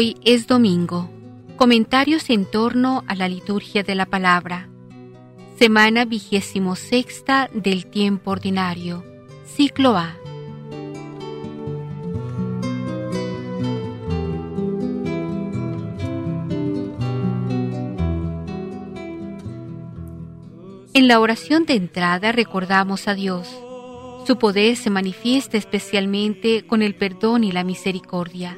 Hoy es domingo. Comentarios en torno a la liturgia de la palabra. Semana vigésimo sexta del tiempo ordinario. Ciclo A. En la oración de entrada recordamos a Dios. Su poder se manifiesta especialmente con el perdón y la misericordia.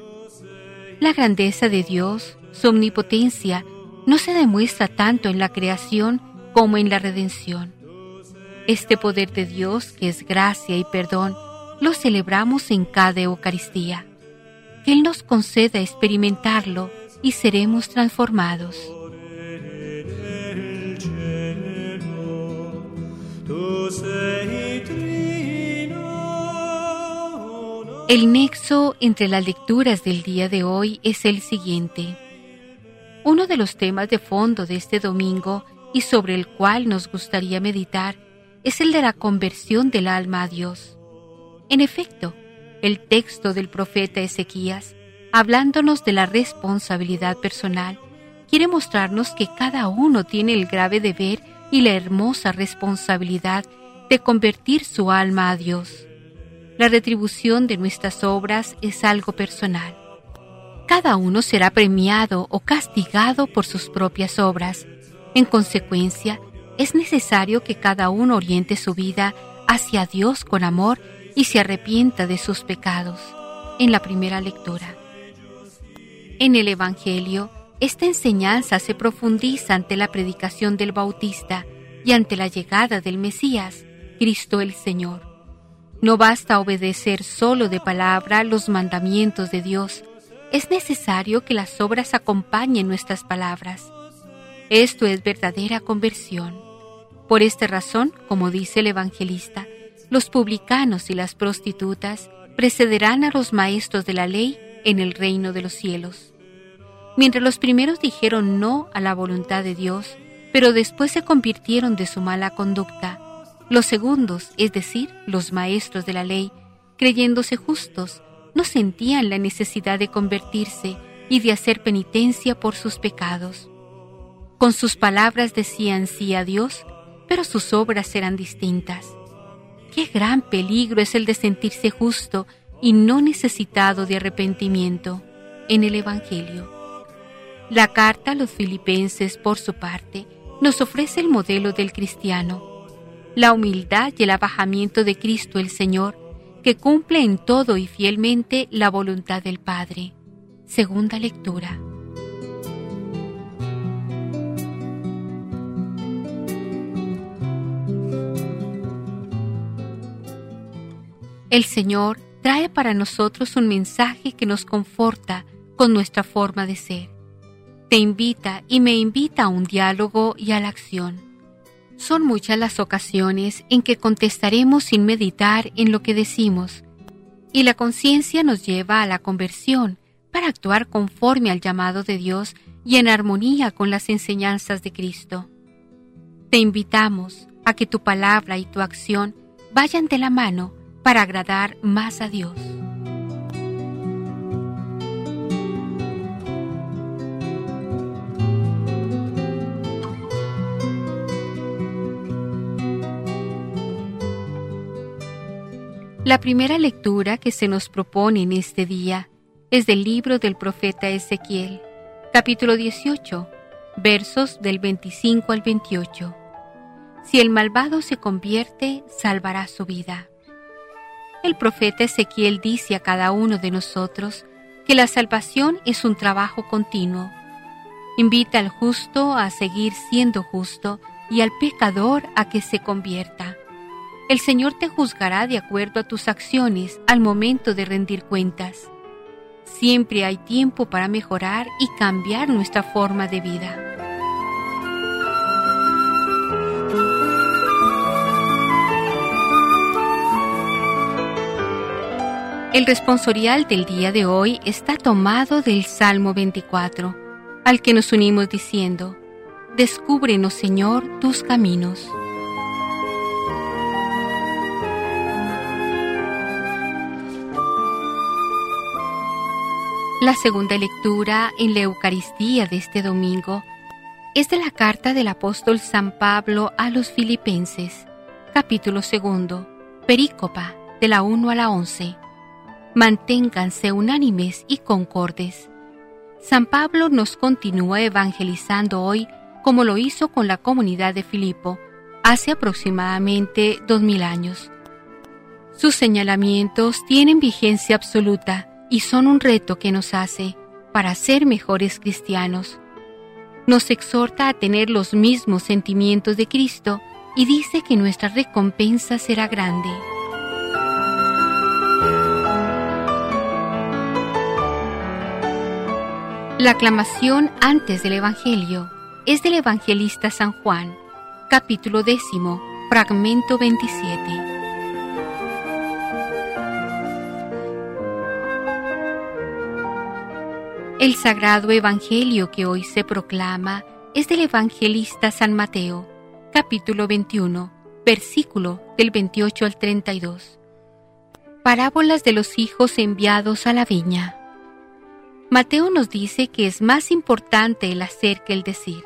La grandeza de Dios, su omnipotencia, no se demuestra tanto en la creación como en la redención. Este poder de Dios, que es gracia y perdón, lo celebramos en cada Eucaristía. Que Él nos conceda experimentarlo y seremos transformados. El nexo entre las lecturas del día de hoy es el siguiente. Uno de los temas de fondo de este domingo y sobre el cual nos gustaría meditar es el de la conversión del alma a Dios. En efecto, el texto del profeta Ezequías, hablándonos de la responsabilidad personal, quiere mostrarnos que cada uno tiene el grave deber y la hermosa responsabilidad de convertir su alma a Dios. La retribución de nuestras obras es algo personal. Cada uno será premiado o castigado por sus propias obras. En consecuencia, es necesario que cada uno oriente su vida hacia Dios con amor y se arrepienta de sus pecados. En la primera lectura. En el Evangelio, esta enseñanza se profundiza ante la predicación del Bautista y ante la llegada del Mesías, Cristo el Señor. No basta obedecer solo de palabra los mandamientos de Dios, es necesario que las obras acompañen nuestras palabras. Esto es verdadera conversión. Por esta razón, como dice el evangelista, los publicanos y las prostitutas precederán a los maestros de la ley en el reino de los cielos. Mientras los primeros dijeron no a la voluntad de Dios, pero después se convirtieron de su mala conducta, los segundos, es decir, los maestros de la ley, creyéndose justos, no sentían la necesidad de convertirse y de hacer penitencia por sus pecados. Con sus palabras decían sí a Dios, pero sus obras eran distintas. Qué gran peligro es el de sentirse justo y no necesitado de arrepentimiento en el Evangelio. La carta a los filipenses, por su parte, nos ofrece el modelo del cristiano, la humildad y el abajamiento de Cristo el Señor, que cumple en todo y fielmente la voluntad del Padre. Segunda lectura. El Señor trae para nosotros un mensaje que nos conforta con nuestra forma de ser. Te invita y me invita a un diálogo y a la acción son muchas las ocasiones en que contestaremos sin meditar en lo que decimos, y la conciencia nos lleva a la conversión para actuar conforme al llamado de Dios y en armonía con las enseñanzas de Cristo. Te invitamos a que tu palabra y tu acción vayan de la mano para agradar más a Dios. La primera lectura que se nos propone en este día es del libro del profeta Ezequiel, capítulo 18, versos del 25 al 28. Si el malvado se convierte, salvará su vida. El profeta Ezequiel dice a cada uno de nosotros que la salvación es un trabajo continuo. Invita al justo a seguir siendo justo y al pecador a que se convierta. El Señor te juzgará de acuerdo a tus acciones al momento de rendir cuentas. Siempre hay tiempo para mejorar y cambiar nuestra forma de vida. El responsorial del día de hoy está tomado del Salmo 24, al que nos unimos diciendo, Descúbrenos, Señor, tus caminos. La segunda lectura en la Eucaristía de este domingo es de la carta del apóstol San Pablo a los Filipenses, capítulo segundo, perícopa de la 1 a la 11. Manténganse unánimes y concordes. San Pablo nos continúa evangelizando hoy como lo hizo con la comunidad de Filipo hace aproximadamente dos mil años. Sus señalamientos tienen vigencia absoluta y son un reto que nos hace para ser mejores cristianos. Nos exhorta a tener los mismos sentimientos de Cristo y dice que nuestra recompensa será grande. La aclamación antes del Evangelio es del evangelista San Juan, capítulo décimo, fragmento 27. El sagrado Evangelio que hoy se proclama es del evangelista San Mateo, capítulo 21, versículo del 28 al 32. Parábolas de los hijos enviados a la viña. Mateo nos dice que es más importante el hacer que el decir.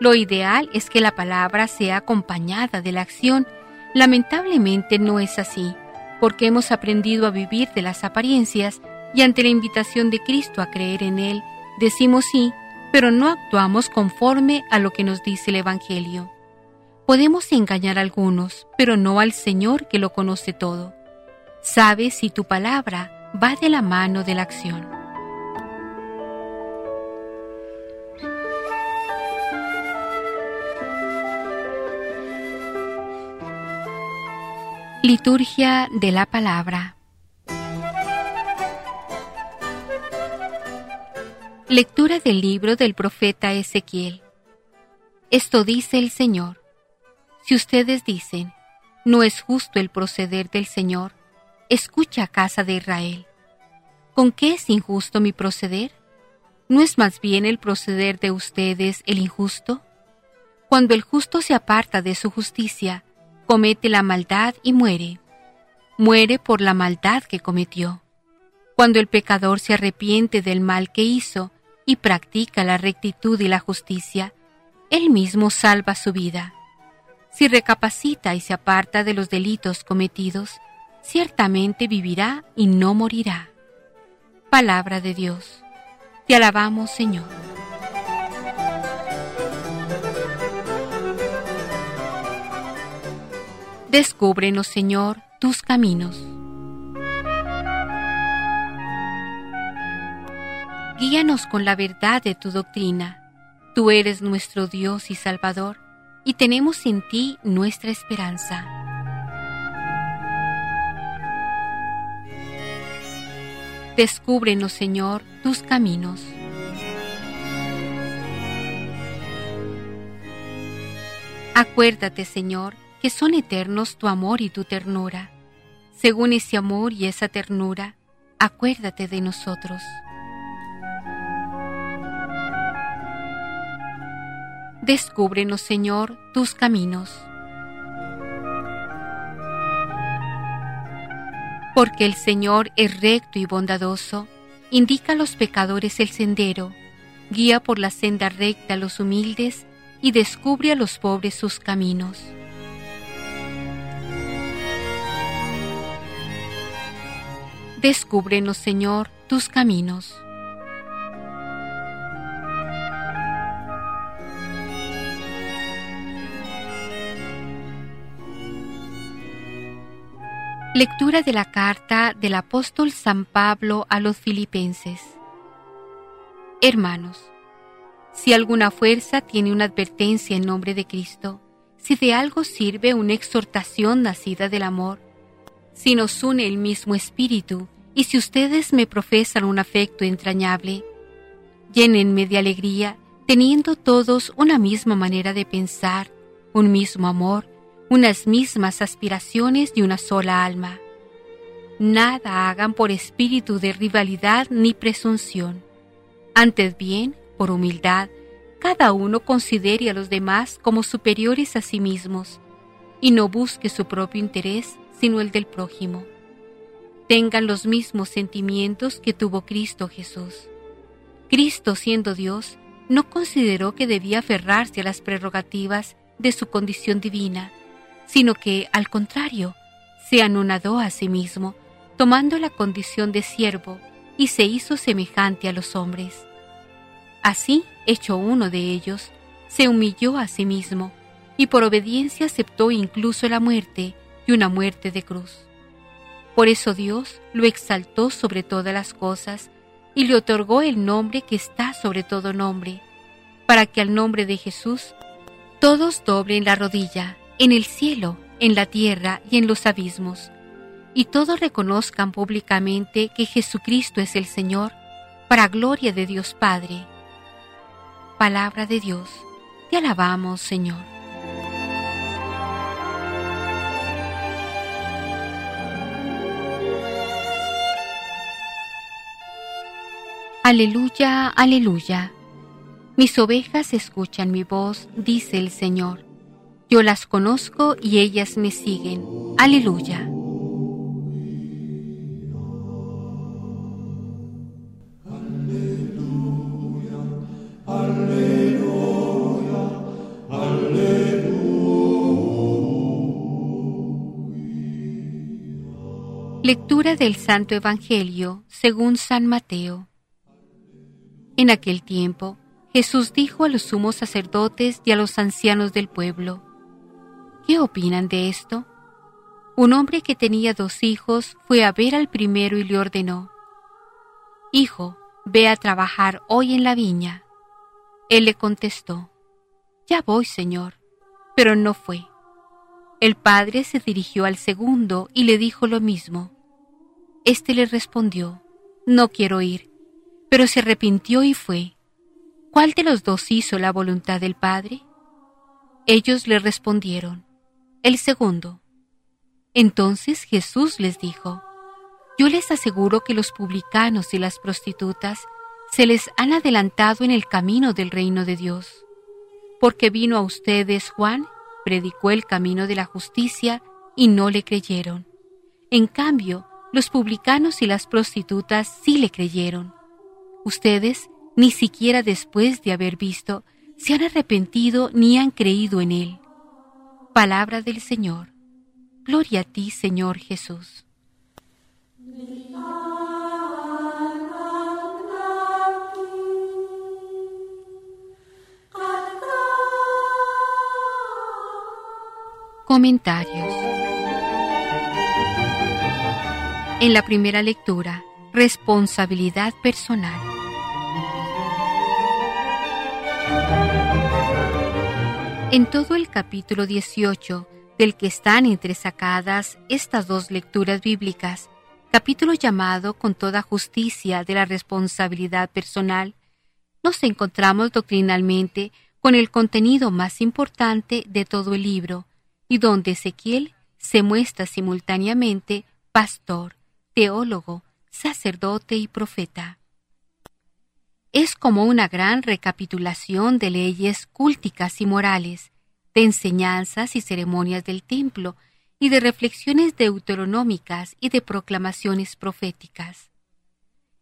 Lo ideal es que la palabra sea acompañada de la acción. Lamentablemente no es así, porque hemos aprendido a vivir de las apariencias y ante la invitación de Cristo a creer en Él, decimos sí, pero no actuamos conforme a lo que nos dice el Evangelio. Podemos engañar a algunos, pero no al Señor que lo conoce todo. Sabe si tu palabra va de la mano de la acción. Liturgia de la Palabra Lectura del libro del profeta Ezequiel. Esto dice el Señor. Si ustedes dicen, no es justo el proceder del Señor, escucha casa de Israel. ¿Con qué es injusto mi proceder? ¿No es más bien el proceder de ustedes el injusto? Cuando el justo se aparta de su justicia, comete la maldad y muere. Muere por la maldad que cometió. Cuando el pecador se arrepiente del mal que hizo, y practica la rectitud y la justicia, él mismo salva su vida. Si recapacita y se aparta de los delitos cometidos, ciertamente vivirá y no morirá. Palabra de Dios. Te alabamos, Señor. Descúbrenos, Señor, tus caminos. Guíanos con la verdad de tu doctrina. Tú eres nuestro Dios y Salvador, y tenemos en ti nuestra esperanza. Descúbrenos, Señor, tus caminos. Acuérdate, Señor, que son eternos tu amor y tu ternura. Según ese amor y esa ternura, acuérdate de nosotros. Descúbrenos, Señor, tus caminos. Porque el Señor es recto y bondadoso, indica a los pecadores el sendero, guía por la senda recta a los humildes y descubre a los pobres sus caminos. Descúbrenos, Señor, tus caminos. Lectura de la carta del apóstol San Pablo a los filipenses. Hermanos, si alguna fuerza tiene una advertencia en nombre de Cristo, si de algo sirve una exhortación nacida del amor, si nos une el mismo espíritu y si ustedes me profesan un afecto entrañable, llénenme de alegría, teniendo todos una misma manera de pensar, un mismo amor, unas mismas aspiraciones y una sola alma. Nada hagan por espíritu de rivalidad ni presunción. Antes bien, por humildad, cada uno considere a los demás como superiores a sí mismos y no busque su propio interés, sino el del prójimo. tengan los mismos sentimientos que tuvo Cristo Jesús. Cristo, siendo Dios, no consideró que debía aferrarse a las prerrogativas de su condición divina, sino que, al contrario, se anonadó a sí mismo, tomando la condición de siervo, y se hizo semejante a los hombres. Así, hecho uno de ellos, se humilló a sí mismo, y por obediencia aceptó incluso la muerte, y una muerte de cruz. Por eso Dios lo exaltó sobre todas las cosas, y le otorgó el nombre que está sobre todo nombre, para que al nombre de Jesús todos doblen la rodilla, en el cielo, en la tierra y en los abismos, y todos reconozcan públicamente que Jesucristo es el Señor, para gloria de Dios Padre. Palabra de Dios, te alabamos Señor. Aleluya, aleluya. Mis ovejas escuchan mi voz, dice el Señor. Yo las conozco y ellas me siguen. Aleluya. Lectura del Santo Evangelio según San Mateo. En aquel tiempo, Jesús dijo a los sumos sacerdotes y a los ancianos del pueblo, ¿qué opinan de esto? Un hombre que tenía dos hijos fue a ver al primero y le ordenó, Hijo, ve a trabajar hoy en la viña. Él le contestó, Ya voy, Señor, pero no fue. El padre se dirigió al segundo y le dijo lo mismo. Este le respondió, No quiero ir pero se arrepintió y fue. ¿Cuál de los dos hizo la voluntad del Padre? Ellos le respondieron, el segundo. Entonces Jesús les dijo, Yo les aseguro que los publicanos y las prostitutas se les han adelantado en el camino del reino de Dios, porque vino a ustedes Juan, predicó el camino de la justicia y no le creyeron. En cambio, los publicanos y las prostitutas sí le creyeron. Ustedes, ni siquiera después de haber visto, se han arrepentido ni han creído en Él. Palabra del Señor. Gloria a ti, Señor Jesús. Comentarios. En la primera lectura, responsabilidad personal. En todo el capítulo 18, del que están entresacadas estas dos lecturas bíblicas, capítulo llamado con toda justicia de la responsabilidad personal, nos encontramos doctrinalmente con el contenido más importante de todo el libro, y donde Ezequiel se muestra simultáneamente pastor, teólogo, sacerdote y profeta. Es como una gran recapitulación de leyes cúlticas y morales, de enseñanzas y ceremonias del templo, y de reflexiones deuteronómicas y de proclamaciones proféticas.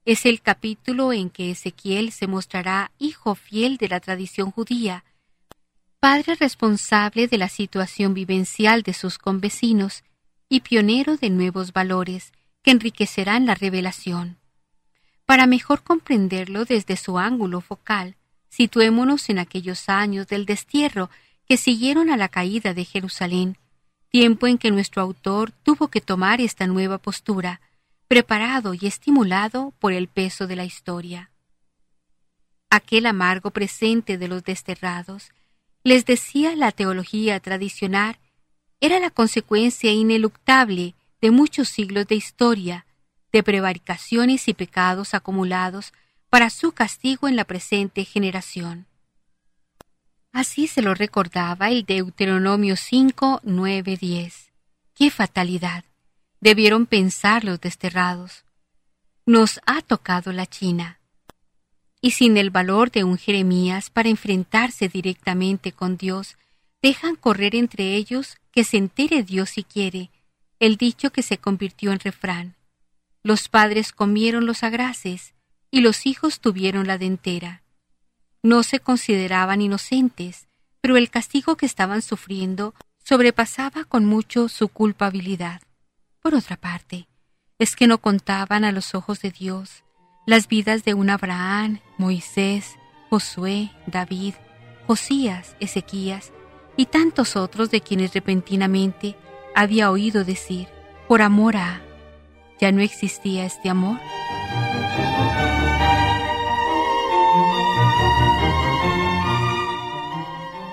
Es el capítulo en que Ezequiel se mostrará hijo fiel de la tradición judía, padre responsable de la situación vivencial de sus convecinos y pionero de nuevos valores que enriquecerán la revelación. Para mejor comprenderlo desde su ángulo focal, situémonos en aquellos años del destierro que siguieron a la caída de Jerusalén, tiempo en que nuestro autor tuvo que tomar esta nueva postura, preparado y estimulado por el peso de la historia. Aquel amargo presente de los desterrados, les decía la teología tradicional, era la consecuencia ineluctable de muchos siglos de historia, de prevaricaciones y pecados acumulados para su castigo en la presente generación. Así se lo recordaba el Deuteronomio 5, 9, 10. ¡Qué fatalidad! Debieron pensar los desterrados. Nos ha tocado la China. Y sin el valor de un Jeremías para enfrentarse directamente con Dios, dejan correr entre ellos que se entere Dios si quiere, el dicho que se convirtió en refrán. Los padres comieron los agraces y los hijos tuvieron la dentera. No se consideraban inocentes, pero el castigo que estaban sufriendo sobrepasaba con mucho su culpabilidad. Por otra parte, es que no contaban a los ojos de Dios las vidas de un Abraham, Moisés, Josué, David, Josías, Ezequías y tantos otros de quienes repentinamente había oído decir, por amor a, ¿ya no existía este amor?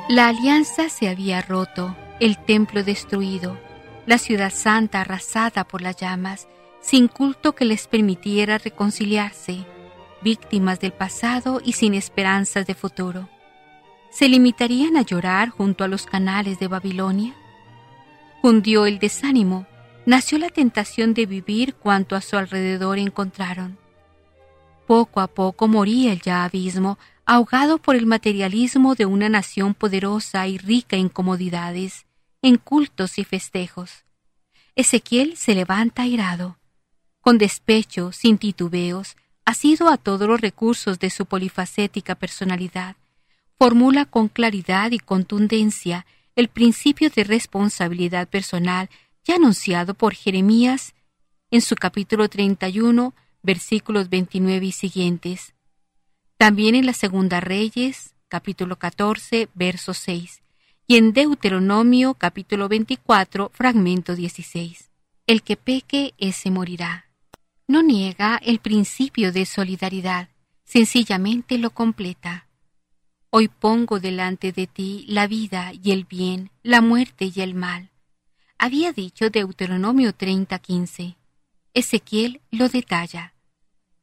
La alianza se había roto, el templo destruido, la ciudad santa arrasada por las llamas, sin culto que les permitiera reconciliarse, víctimas del pasado y sin esperanzas de futuro. ¿Se limitarían a llorar junto a los canales de Babilonia? Hundió el desánimo, nació la tentación de vivir cuanto a su alrededor encontraron. Poco a poco moría el ya abismo, ahogado por el materialismo de una nación poderosa y rica en comodidades, en cultos y festejos. Ezequiel se levanta airado. Con despecho, sin titubeos, asido a todos los recursos de su polifacética personalidad, formula con claridad y contundencia el principio de responsabilidad personal ya anunciado por Jeremías en su capítulo 31, versículos 29 y siguientes. También en la Segunda Reyes, capítulo 14, verso 6, y en Deuteronomio capítulo 24, fragmento 16. El que peque, ese morirá. No niega el principio de solidaridad, sencillamente lo completa. Hoy pongo delante de ti la vida y el bien, la muerte y el mal. Había dicho Deuteronomio 30:15. Ezequiel lo detalla.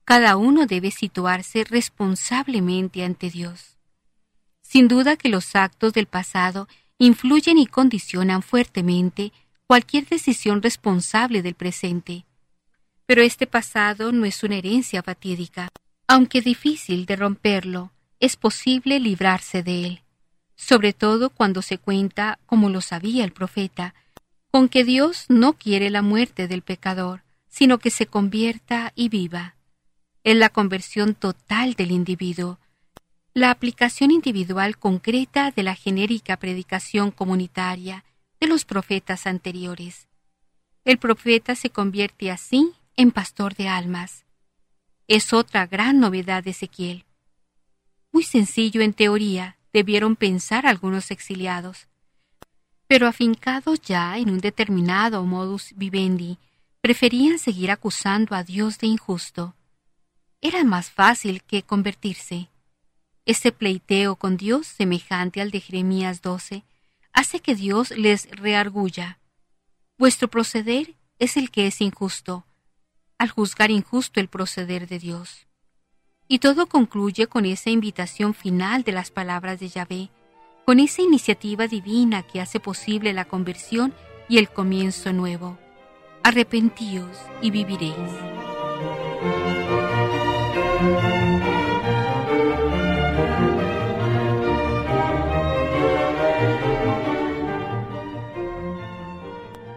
Cada uno debe situarse responsablemente ante Dios. Sin duda que los actos del pasado influyen y condicionan fuertemente cualquier decisión responsable del presente. Pero este pasado no es una herencia fatídica. Aunque difícil de romperlo, es posible librarse de él, sobre todo cuando se cuenta, como lo sabía el profeta, con que Dios no quiere la muerte del pecador, sino que se convierta y viva. Es la conversión total del individuo, la aplicación individual concreta de la genérica predicación comunitaria de los profetas anteriores. El profeta se convierte así en pastor de almas. Es otra gran novedad de Ezequiel. Muy sencillo en teoría, debieron pensar algunos exiliados. Pero afincados ya en un determinado modus vivendi, preferían seguir acusando a Dios de injusto. Era más fácil que convertirse. Este pleiteo con Dios, semejante al de Jeremías 12, hace que Dios les reargulla. Vuestro proceder es el que es injusto, al juzgar injusto el proceder de Dios. Y todo concluye con esa invitación final de las palabras de Yahvé, con esa iniciativa divina que hace posible la conversión y el comienzo nuevo. Arrepentíos y viviréis.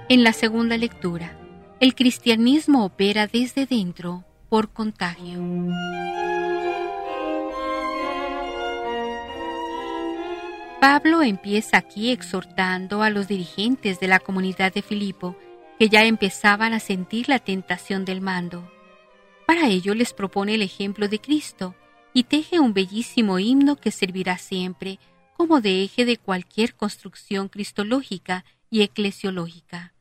En la segunda lectura, el cristianismo opera desde dentro por contagio. Pablo empieza aquí exhortando a los dirigentes de la comunidad de Filipo que ya empezaban a sentir la tentación del mando. Para ello les propone el ejemplo de Cristo y teje un bellísimo himno que servirá siempre como de eje de cualquier construcción cristológica y eclesiológica.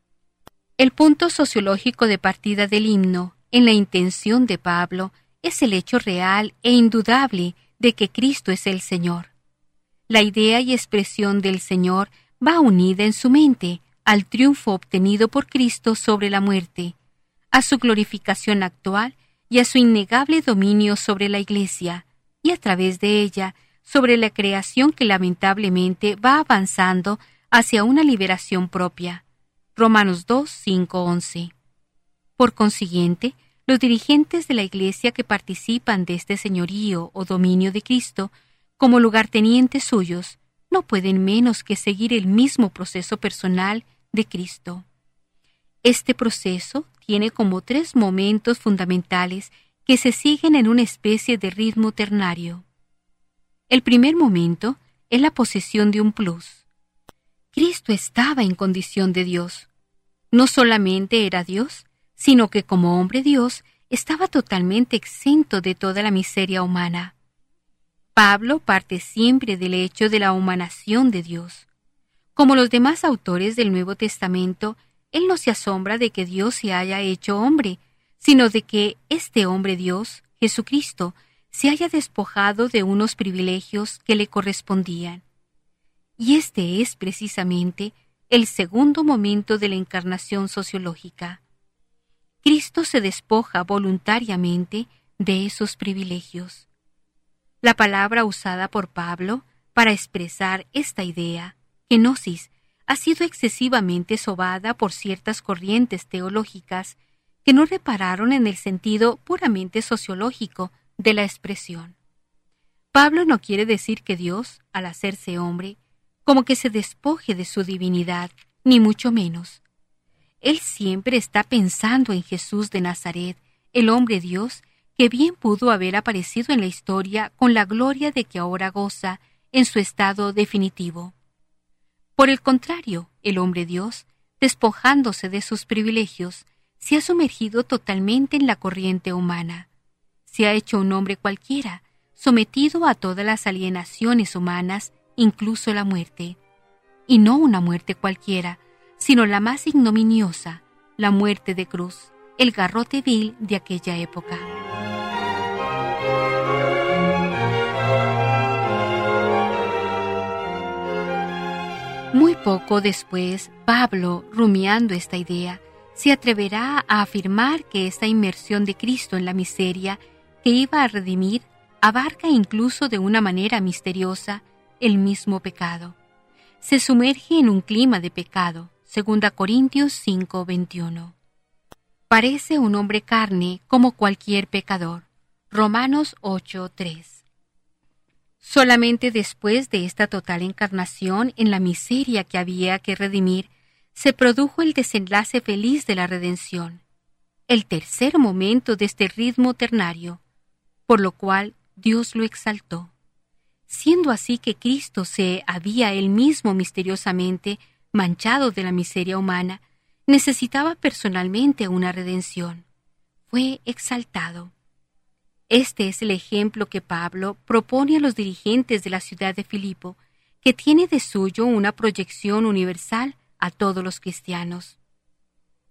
El punto sociológico de partida del himno, en la intención de Pablo, es el hecho real e indudable de que Cristo es el Señor. La idea y expresión del Señor va unida en su mente al triunfo obtenido por Cristo sobre la muerte, a su glorificación actual y a su innegable dominio sobre la Iglesia, y a través de ella sobre la creación que lamentablemente va avanzando hacia una liberación propia. Romanos 2, 5, 11. Por consiguiente, los dirigentes de la Iglesia que participan de este señorío o dominio de Cristo como lugartenientes suyos no pueden menos que seguir el mismo proceso personal de Cristo. Este proceso tiene como tres momentos fundamentales que se siguen en una especie de ritmo ternario. El primer momento es la posesión de un plus. Cristo estaba en condición de Dios. No solamente era Dios, sino que como hombre Dios estaba totalmente exento de toda la miseria humana. Pablo parte siempre del hecho de la humanación de Dios. Como los demás autores del Nuevo Testamento, él no se asombra de que Dios se haya hecho hombre, sino de que este hombre Dios, Jesucristo, se haya despojado de unos privilegios que le correspondían. Y este es precisamente el segundo momento de la encarnación sociológica. Cristo se despoja voluntariamente de esos privilegios. La palabra usada por Pablo para expresar esta idea, kenosis, ha sido excesivamente sobada por ciertas corrientes teológicas que no repararon en el sentido puramente sociológico de la expresión. Pablo no quiere decir que Dios, al hacerse hombre, como que se despoje de su divinidad, ni mucho menos. Él siempre está pensando en Jesús de Nazaret, el hombre Dios, que bien pudo haber aparecido en la historia con la gloria de que ahora goza en su estado definitivo. Por el contrario, el hombre Dios, despojándose de sus privilegios, se ha sumergido totalmente en la corriente humana. Se ha hecho un hombre cualquiera, sometido a todas las alienaciones humanas, incluso la muerte. Y no una muerte cualquiera, sino la más ignominiosa, la muerte de cruz, el garrote vil de aquella época. Poco después, Pablo, rumiando esta idea, se atreverá a afirmar que esta inmersión de Cristo en la miseria que iba a redimir abarca incluso de una manera misteriosa el mismo pecado. Se sumerge en un clima de pecado, 2 Corintios 5:21. Parece un hombre carne como cualquier pecador. Romanos 8:3. Solamente después de esta total encarnación en la miseria que había que redimir, se produjo el desenlace feliz de la redención, el tercer momento de este ritmo ternario, por lo cual Dios lo exaltó. Siendo así que Cristo se había él mismo misteriosamente manchado de la miseria humana, necesitaba personalmente una redención. Fue exaltado. Este es el ejemplo que Pablo propone a los dirigentes de la ciudad de Filipo, que tiene de suyo una proyección universal a todos los cristianos.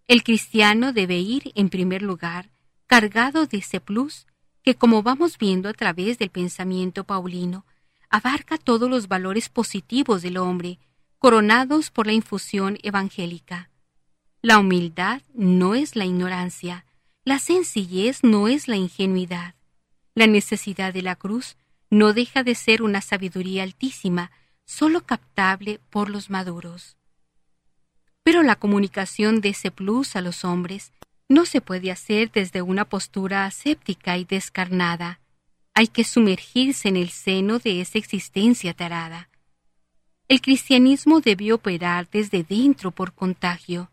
El cristiano debe ir, en primer lugar, cargado de ese plus que, como vamos viendo a través del pensamiento paulino, abarca todos los valores positivos del hombre, coronados por la infusión evangélica. La humildad no es la ignorancia, la sencillez no es la ingenuidad. La necesidad de la cruz no deja de ser una sabiduría altísima, sólo captable por los maduros. Pero la comunicación de ese plus a los hombres no se puede hacer desde una postura aséptica y descarnada. Hay que sumergirse en el seno de esa existencia tarada. El cristianismo debe operar desde dentro por contagio.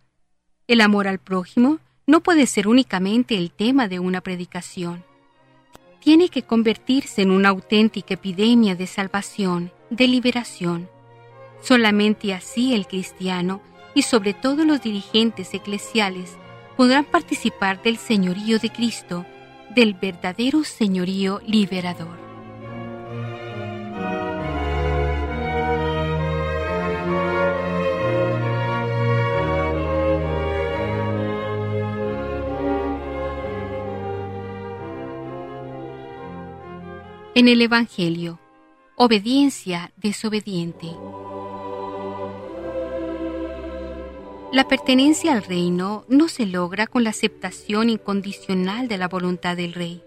El amor al prójimo no puede ser únicamente el tema de una predicación. Tiene que convertirse en una auténtica epidemia de salvación, de liberación. Solamente así el cristiano y sobre todo los dirigentes eclesiales podrán participar del señorío de Cristo, del verdadero señorío liberador. En el Evangelio, obediencia desobediente. La pertenencia al reino no se logra con la aceptación incondicional de la voluntad del rey.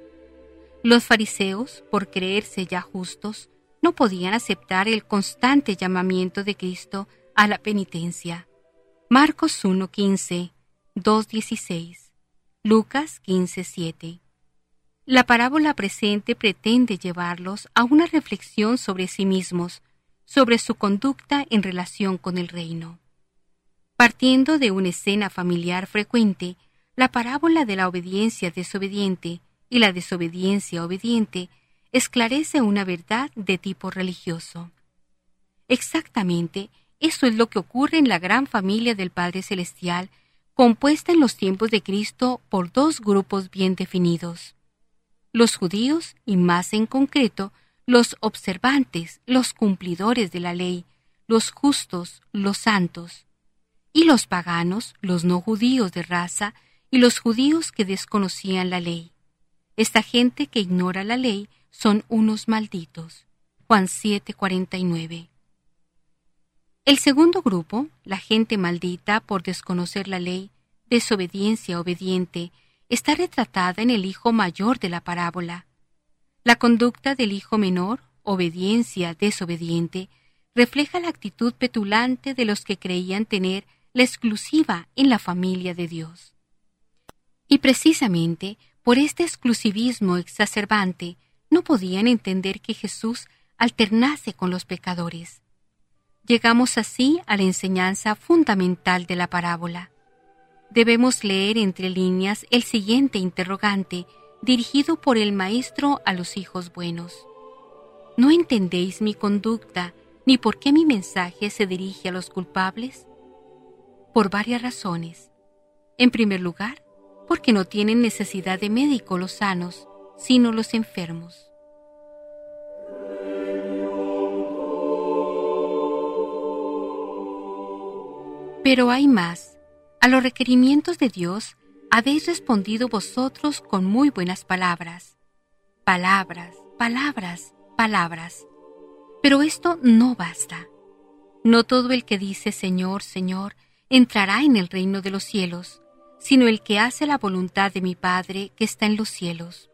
Los fariseos, por creerse ya justos, no podían aceptar el constante llamamiento de Cristo a la penitencia. Marcos 1.15, 2.16, Lucas 15.7. La parábola presente pretende llevarlos a una reflexión sobre sí mismos, sobre su conducta en relación con el reino. Partiendo de una escena familiar frecuente, la parábola de la obediencia desobediente y la desobediencia obediente esclarece una verdad de tipo religioso. Exactamente, eso es lo que ocurre en la gran familia del Padre Celestial, compuesta en los tiempos de Cristo por dos grupos bien definidos. Los judíos, y más en concreto, los observantes, los cumplidores de la ley, los justos, los santos, y los paganos, los no judíos de raza, y los judíos que desconocían la ley. Esta gente que ignora la ley son unos malditos. Juan 7:49. El segundo grupo, la gente maldita por desconocer la ley, desobediencia obediente, está retratada en el hijo mayor de la parábola. La conducta del hijo menor, obediencia desobediente, refleja la actitud petulante de los que creían tener la exclusiva en la familia de Dios. Y precisamente por este exclusivismo exacerbante no podían entender que Jesús alternase con los pecadores. Llegamos así a la enseñanza fundamental de la parábola. Debemos leer entre líneas el siguiente interrogante dirigido por el Maestro a los hijos buenos. ¿No entendéis mi conducta ni por qué mi mensaje se dirige a los culpables? Por varias razones. En primer lugar, porque no tienen necesidad de médico los sanos, sino los enfermos. Pero hay más. A los requerimientos de Dios habéis respondido vosotros con muy buenas palabras. Palabras, palabras, palabras. Pero esto no basta. No todo el que dice Señor, Señor, entrará en el reino de los cielos, sino el que hace la voluntad de mi Padre que está en los cielos.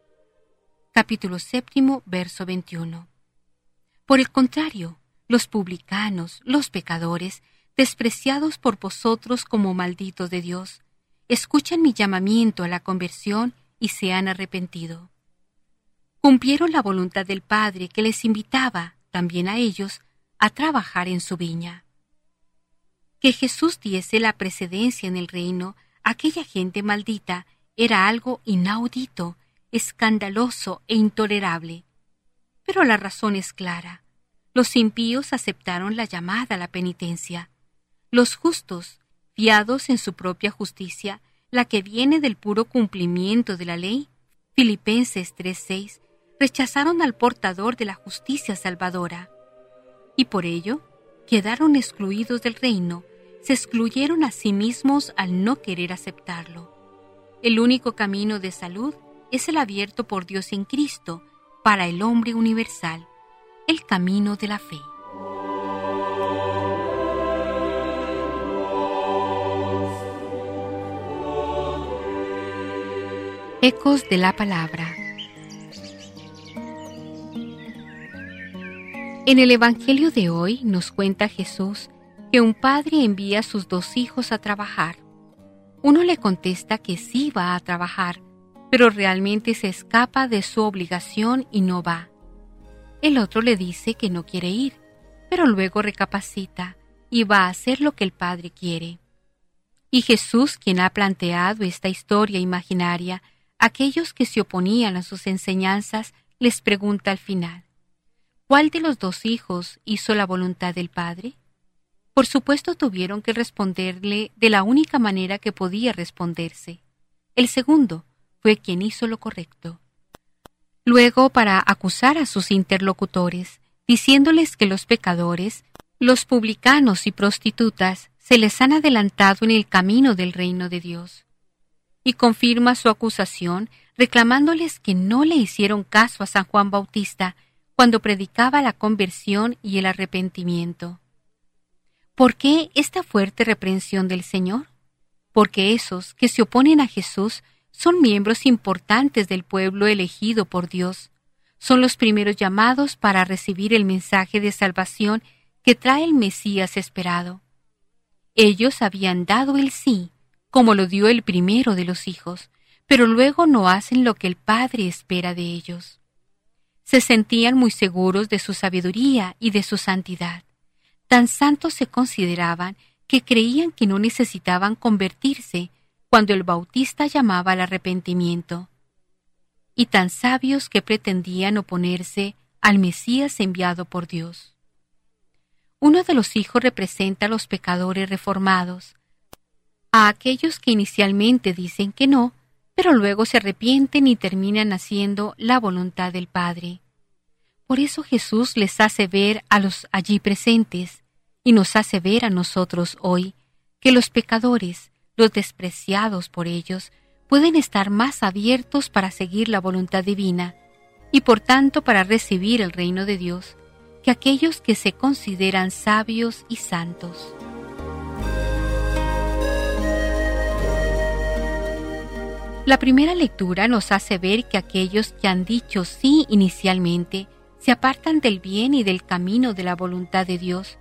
Capítulo séptimo, verso 21. Por el contrario, los publicanos, los pecadores, despreciados por vosotros como malditos de Dios, escuchan mi llamamiento a la conversión y se han arrepentido. Cumplieron la voluntad del Padre que les invitaba, también a ellos, a trabajar en su viña. Que Jesús diese la precedencia en el reino aquella gente maldita era algo inaudito, escandaloso e intolerable. Pero la razón es clara. Los impíos aceptaron la llamada a la penitencia. Los justos, fiados en su propia justicia, la que viene del puro cumplimiento de la ley, Filipenses 3:6, rechazaron al portador de la justicia salvadora. Y por ello, quedaron excluidos del reino se excluyeron a sí mismos al no querer aceptarlo. El único camino de salud es el abierto por Dios en Cristo para el hombre universal, el camino de la fe. Ecos de la Palabra En el Evangelio de hoy nos cuenta Jesús que un padre envía a sus dos hijos a trabajar. Uno le contesta que sí va a trabajar, pero realmente se escapa de su obligación y no va. El otro le dice que no quiere ir, pero luego recapacita y va a hacer lo que el padre quiere. Y Jesús, quien ha planteado esta historia imaginaria, aquellos que se oponían a sus enseñanzas, les pregunta al final, ¿cuál de los dos hijos hizo la voluntad del Padre? Por supuesto tuvieron que responderle de la única manera que podía responderse. El segundo fue quien hizo lo correcto. Luego, para acusar a sus interlocutores, diciéndoles que los pecadores, los publicanos y prostitutas, se les han adelantado en el camino del reino de Dios. Y confirma su acusación reclamándoles que no le hicieron caso a San Juan Bautista cuando predicaba la conversión y el arrepentimiento. ¿Por qué esta fuerte reprensión del Señor? Porque esos que se oponen a Jesús son miembros importantes del pueblo elegido por Dios. Son los primeros llamados para recibir el mensaje de salvación que trae el Mesías esperado. Ellos habían dado el sí, como lo dio el primero de los hijos, pero luego no hacen lo que el Padre espera de ellos. Se sentían muy seguros de su sabiduría y de su santidad. Tan santos se consideraban que creían que no necesitaban convertirse, cuando el Bautista llamaba al arrepentimiento, y tan sabios que pretendían oponerse al Mesías enviado por Dios. Uno de los hijos representa a los pecadores reformados, a aquellos que inicialmente dicen que no, pero luego se arrepienten y terminan haciendo la voluntad del Padre. Por eso Jesús les hace ver a los allí presentes y nos hace ver a nosotros hoy que los pecadores, los despreciados por ellos, pueden estar más abiertos para seguir la voluntad divina y por tanto para recibir el reino de Dios que aquellos que se consideran sabios y santos. La primera lectura nos hace ver que aquellos que han dicho sí inicialmente se apartan del bien y del camino de la voluntad de Dios,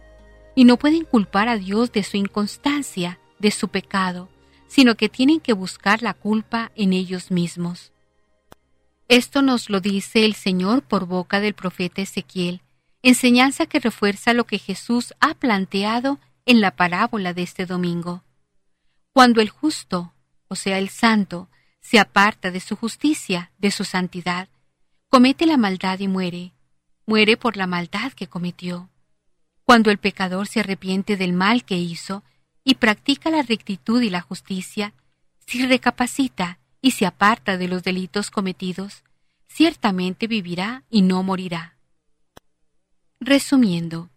y no pueden culpar a Dios de su inconstancia, de su pecado, sino que tienen que buscar la culpa en ellos mismos. Esto nos lo dice el Señor por boca del profeta Ezequiel, enseñanza que refuerza lo que Jesús ha planteado en la parábola de este domingo. Cuando el justo, o sea el santo, se aparta de su justicia, de su santidad, comete la maldad y muere, muere por la maldad que cometió. Cuando el pecador se arrepiente del mal que hizo y practica la rectitud y la justicia, si recapacita y se aparta de los delitos cometidos, ciertamente vivirá y no morirá. Resumiendo,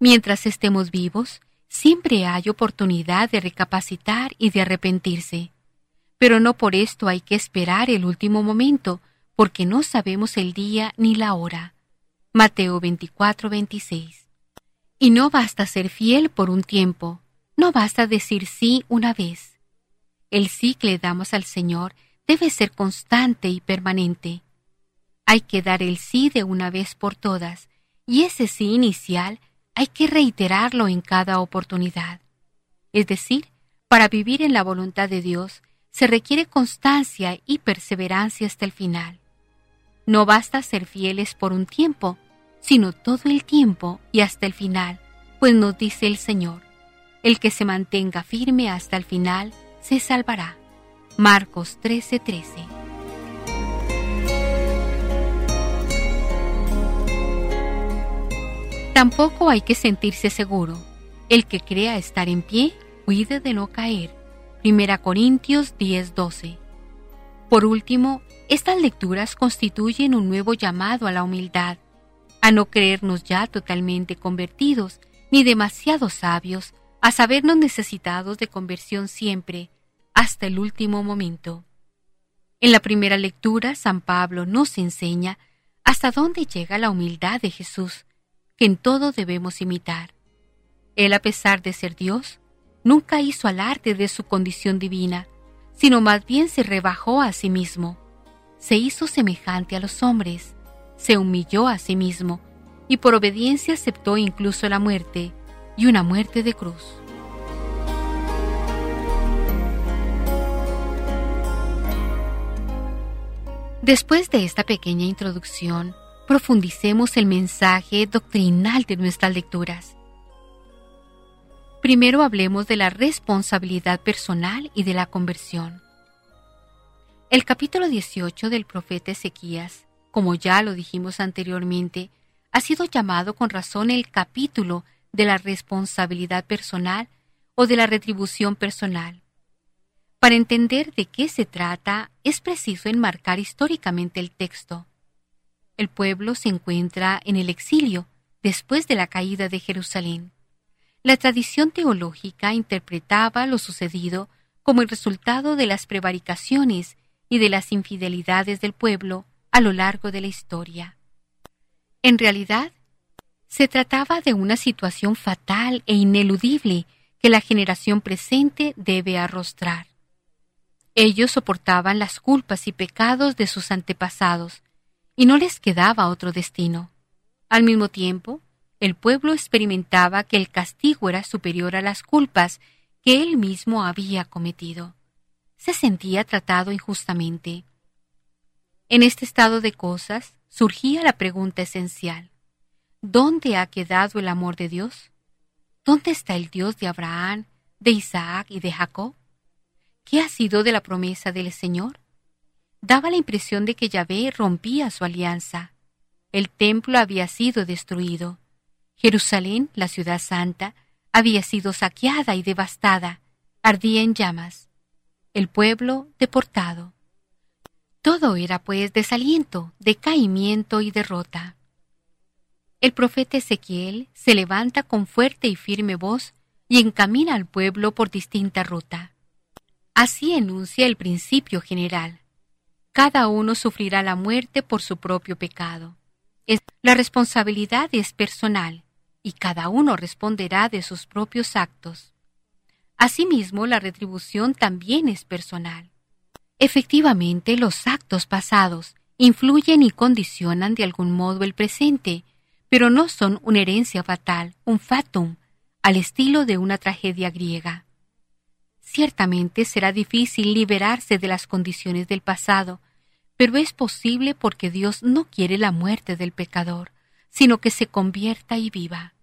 mientras estemos vivos, siempre hay oportunidad de recapacitar y de arrepentirse. Pero no por esto hay que esperar el último momento, porque no sabemos el día ni la hora. Mateo 24, 26. Y no basta ser fiel por un tiempo, no basta decir sí una vez. El sí que le damos al Señor debe ser constante y permanente. Hay que dar el sí de una vez por todas, y ese sí inicial hay que reiterarlo en cada oportunidad. Es decir, para vivir en la voluntad de Dios se requiere constancia y perseverancia hasta el final. No basta ser fieles por un tiempo, sino todo el tiempo y hasta el final, pues nos dice el Señor, el que se mantenga firme hasta el final se salvará. Marcos 13:13 Tampoco hay que sentirse seguro. El que crea estar en pie, cuide de no caer. 1 Corintios 10:12. Por último, estas lecturas constituyen un nuevo llamado a la humildad, a no creernos ya totalmente convertidos, ni demasiado sabios, a sabernos necesitados de conversión siempre, hasta el último momento. En la primera lectura, San Pablo nos enseña hasta dónde llega la humildad de Jesús, que en todo debemos imitar. Él, a pesar de ser Dios, nunca hizo alarde de su condición divina, sino más bien se rebajó a sí mismo. Se hizo semejante a los hombres, se humilló a sí mismo, y por obediencia aceptó incluso la muerte, y una muerte de cruz. Después de esta pequeña introducción, profundicemos el mensaje doctrinal de nuestras lecturas. Primero hablemos de la responsabilidad personal y de la conversión. El capítulo 18 del profeta Ezequías, como ya lo dijimos anteriormente, ha sido llamado con razón el capítulo de la responsabilidad personal o de la retribución personal. Para entender de qué se trata, es preciso enmarcar históricamente el texto el pueblo se encuentra en el exilio después de la caída de Jerusalén. La tradición teológica interpretaba lo sucedido como el resultado de las prevaricaciones y de las infidelidades del pueblo a lo largo de la historia. En realidad, se trataba de una situación fatal e ineludible que la generación presente debe arrostrar. Ellos soportaban las culpas y pecados de sus antepasados, y no les quedaba otro destino. Al mismo tiempo, el pueblo experimentaba que el castigo era superior a las culpas que él mismo había cometido. Se sentía tratado injustamente. En este estado de cosas surgía la pregunta esencial. ¿Dónde ha quedado el amor de Dios? ¿Dónde está el Dios de Abraham, de Isaac y de Jacob? ¿Qué ha sido de la promesa del Señor? Daba la impresión de que Yahvé rompía su alianza. El templo había sido destruido. Jerusalén, la ciudad santa, había sido saqueada y devastada, ardía en llamas. El pueblo deportado. Todo era pues desaliento, decaimiento y derrota. El profeta Ezequiel se levanta con fuerte y firme voz y encamina al pueblo por distinta ruta. Así enuncia el principio general. Cada uno sufrirá la muerte por su propio pecado. la responsabilidad es personal y cada uno responderá de sus propios actos. Asimismo, la retribución también es personal. Efectivamente, los actos pasados influyen y condicionan de algún modo el presente, pero no son una herencia fatal, un fatum, al estilo de una tragedia griega. Ciertamente será difícil liberarse de las condiciones del pasado, pero es posible porque Dios no quiere la muerte del pecador, sino que se convierta y viva.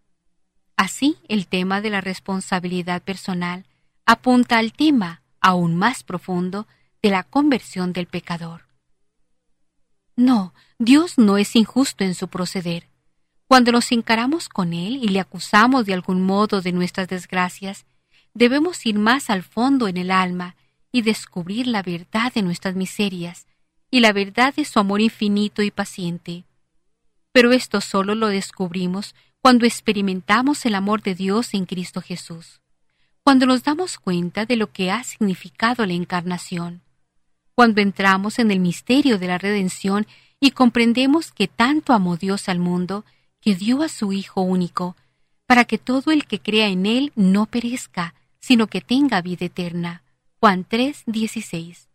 Así, el tema de la responsabilidad personal apunta al tema aún más profundo de la conversión del pecador. No, Dios no es injusto en su proceder. Cuando nos encaramos con Él y le acusamos de algún modo de nuestras desgracias, debemos ir más al fondo en el alma y descubrir la verdad de nuestras miserias y la verdad de su amor infinito y paciente. Pero esto solo lo descubrimos cuando experimentamos el amor de Dios en Cristo Jesús, cuando nos damos cuenta de lo que ha significado la encarnación, cuando entramos en el misterio de la redención y comprendemos que tanto amó Dios al mundo que dio a su Hijo único, para que todo el que crea en Él no perezca, sino que tenga vida eterna. Juan 3, 16.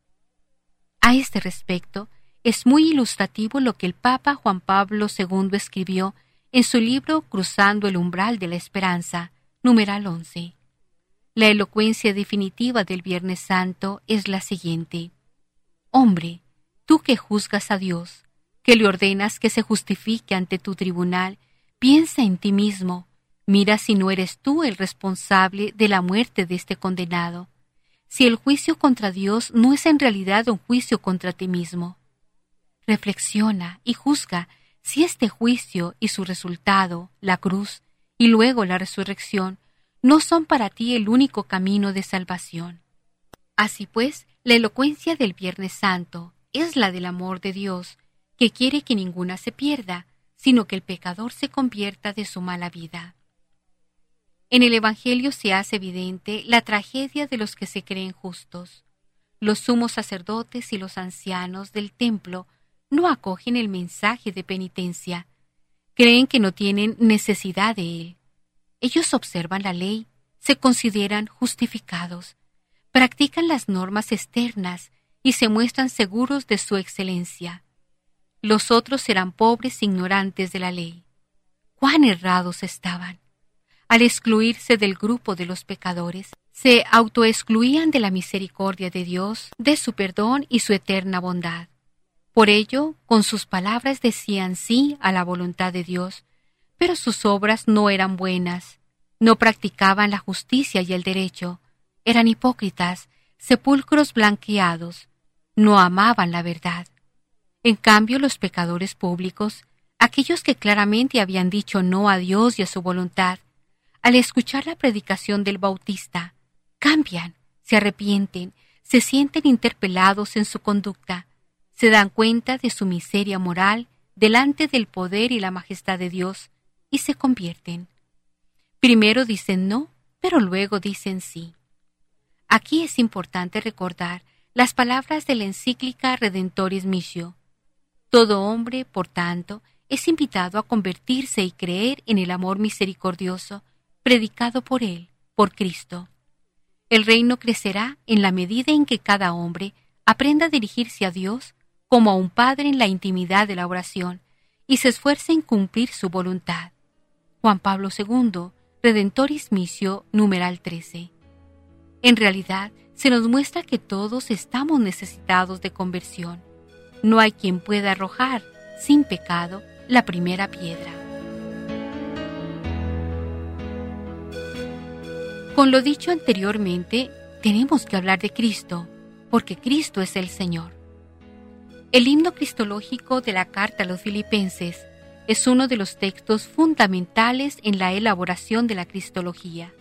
A este respecto, es muy ilustrativo lo que el Papa Juan Pablo II escribió en su libro Cruzando el umbral de la esperanza, numeral 11. La elocuencia definitiva del Viernes Santo es la siguiente. Hombre, tú que juzgas a Dios, que le ordenas que se justifique ante tu tribunal, piensa en ti mismo, mira si no eres tú el responsable de la muerte de este condenado, si el juicio contra Dios no es en realidad un juicio contra ti mismo. Reflexiona y juzga si este juicio y su resultado, la cruz, y luego la resurrección, no son para ti el único camino de salvación. Así pues, la elocuencia del Viernes Santo es la del amor de Dios, que quiere que ninguna se pierda, sino que el pecador se convierta de su mala vida. En el Evangelio se hace evidente la tragedia de los que se creen justos. Los sumos sacerdotes y los ancianos del templo no acogen el mensaje de penitencia. Creen que no tienen necesidad de él. Ellos observan la ley, se consideran justificados, practican las normas externas y se muestran seguros de su excelencia. Los otros serán pobres ignorantes de la ley. ¡Cuán errados estaban! Al excluirse del grupo de los pecadores, se autoexcluían de la misericordia de Dios, de su perdón y su eterna bondad. Por ello, con sus palabras decían sí a la voluntad de Dios, pero sus obras no eran buenas, no practicaban la justicia y el derecho, eran hipócritas, sepulcros blanqueados, no amaban la verdad. En cambio, los pecadores públicos, aquellos que claramente habían dicho no a Dios y a su voluntad, al escuchar la predicación del Bautista, cambian, se arrepienten, se sienten interpelados en su conducta, se dan cuenta de su miseria moral delante del poder y la majestad de Dios y se convierten. Primero dicen no, pero luego dicen sí. Aquí es importante recordar las palabras de la encíclica Redentoris Missio. Todo hombre, por tanto, es invitado a convertirse y creer en el amor misericordioso predicado por él, por Cristo. El reino crecerá en la medida en que cada hombre aprenda a dirigirse a Dios como a un Padre en la intimidad de la oración y se esfuerce en cumplir su voluntad. Juan Pablo II, Redentoris Missio, numeral 13. En realidad, se nos muestra que todos estamos necesitados de conversión. No hay quien pueda arrojar, sin pecado, la primera piedra. Con lo dicho anteriormente, tenemos que hablar de Cristo, porque Cristo es el Señor. El himno cristológico de la carta a los filipenses es uno de los textos fundamentales en la elaboración de la cristología.